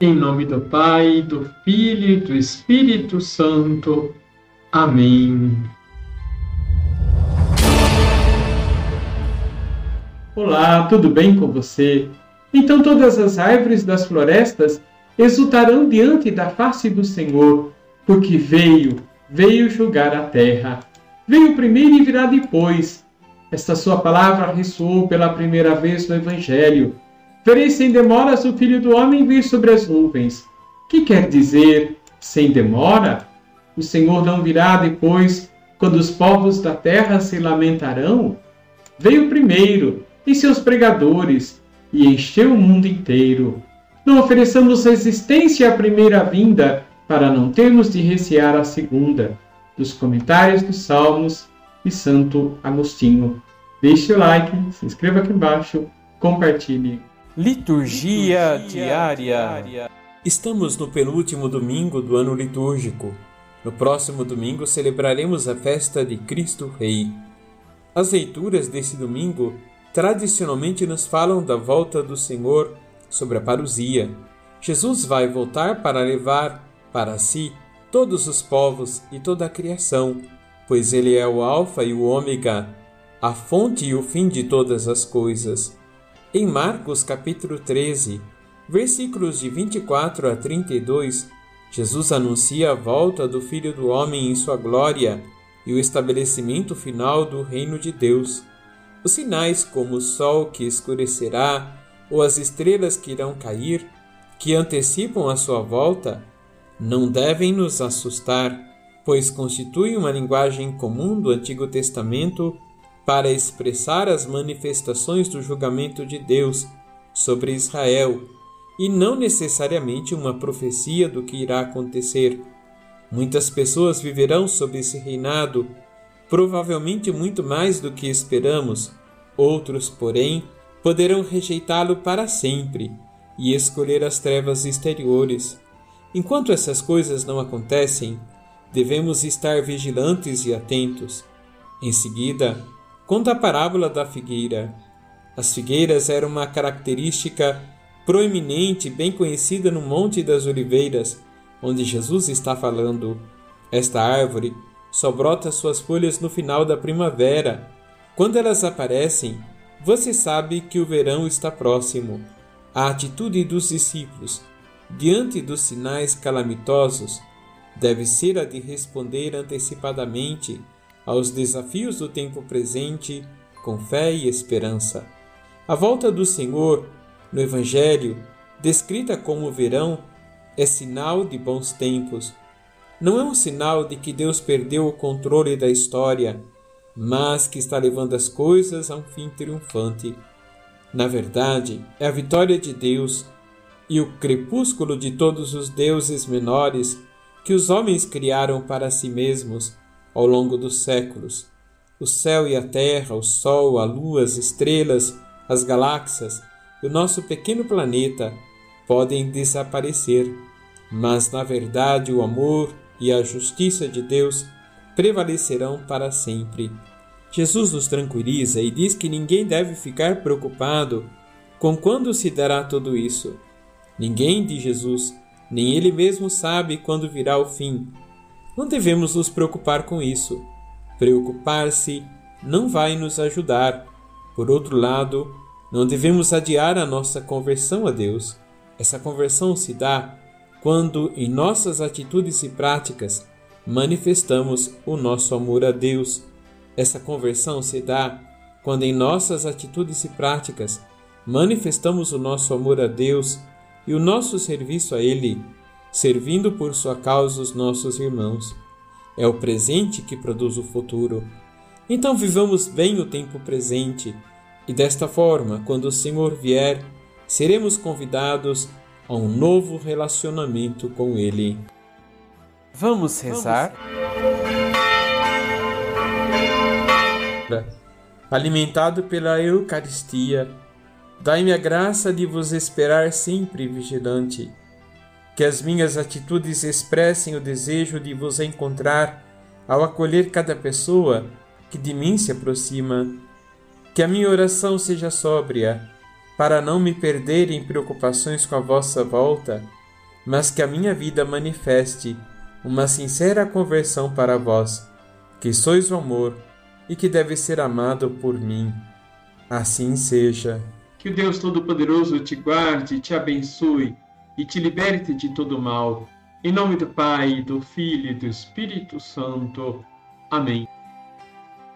Em nome do Pai, do Filho e do Espírito Santo. Amém. Olá, tudo bem com você? Então todas as árvores das florestas exultarão diante da face do Senhor, porque veio, veio julgar a terra. Veio primeiro e virá depois. Esta sua palavra ressoou pela primeira vez no Evangelho. Verei sem demoras o Filho do Homem vir sobre as nuvens. Que quer dizer sem demora? O Senhor não virá depois, quando os povos da terra se lamentarão? Veio primeiro, e seus pregadores, e encheu o mundo inteiro. Não ofereçamos resistência à primeira vinda, para não termos de recear a segunda. Dos comentários dos Salmos e Santo Agostinho. Deixe o like, se inscreva aqui embaixo, compartilhe. Liturgia, Liturgia diária. diária. Estamos no penúltimo domingo do ano litúrgico. No próximo domingo celebraremos a festa de Cristo Rei. As leituras desse domingo tradicionalmente nos falam da volta do Senhor sobre a parousia. Jesus vai voltar para levar para si todos os povos e toda a criação, pois ele é o Alfa e o Ômega, a fonte e o fim de todas as coisas. Em Marcos capítulo 13, versículos de 24 a 32, Jesus anuncia a volta do Filho do Homem em sua glória e o estabelecimento final do reino de Deus. Os sinais, como o sol que escurecerá ou as estrelas que irão cair, que antecipam a sua volta, não devem nos assustar, pois constituem uma linguagem comum do Antigo Testamento para expressar as manifestações do julgamento de Deus sobre Israel e não necessariamente uma profecia do que irá acontecer. Muitas pessoas viverão sob esse reinado provavelmente muito mais do que esperamos. Outros, porém, poderão rejeitá-lo para sempre e escolher as trevas exteriores. Enquanto essas coisas não acontecem, devemos estar vigilantes e atentos. Em seguida, conta a parábola da figueira. As figueiras eram uma característica proeminente, bem conhecida no Monte das Oliveiras, onde Jesus está falando. Esta árvore só brota suas folhas no final da primavera. Quando elas aparecem, você sabe que o verão está próximo. A atitude dos discípulos, diante dos sinais calamitosos, deve ser a de responder antecipadamente aos desafios do tempo presente com fé e esperança. A volta do Senhor, no Evangelho, descrita como verão, é sinal de bons tempos não é um sinal de que Deus perdeu o controle da história, mas que está levando as coisas a um fim triunfante. Na verdade, é a vitória de Deus e o crepúsculo de todos os deuses menores que os homens criaram para si mesmos ao longo dos séculos. O céu e a terra, o sol, a lua, as estrelas, as galáxias e o nosso pequeno planeta podem desaparecer, mas na verdade o amor, e a justiça de Deus prevalecerão para sempre. Jesus nos tranquiliza e diz que ninguém deve ficar preocupado com quando se dará tudo isso. Ninguém de Jesus, nem ele mesmo sabe quando virá o fim. Não devemos nos preocupar com isso. Preocupar-se não vai nos ajudar. Por outro lado, não devemos adiar a nossa conversão a Deus. Essa conversão se dá quando em nossas atitudes e práticas manifestamos o nosso amor a Deus. Essa conversão se dá quando em nossas atitudes e práticas manifestamos o nosso amor a Deus e o nosso serviço a Ele, servindo por sua causa os nossos irmãos. É o presente que produz o futuro. Então vivamos bem o tempo presente, e desta forma, quando o Senhor vier, seremos convidados a um novo relacionamento com Ele. Vamos rezar? Alimentado pela Eucaristia, dai-me a graça de vos esperar sempre vigilante, que as minhas atitudes expressem o desejo de vos encontrar ao acolher cada pessoa que de mim se aproxima, que a minha oração seja sóbria para não me perder em preocupações com a vossa volta, mas que a minha vida manifeste uma sincera conversão para vós, que sois o amor e que deve ser amado por mim. Assim seja. Que o Deus Todo-Poderoso te guarde, te abençoe e te liberte de todo mal. Em nome do Pai, do Filho e do Espírito Santo. Amém.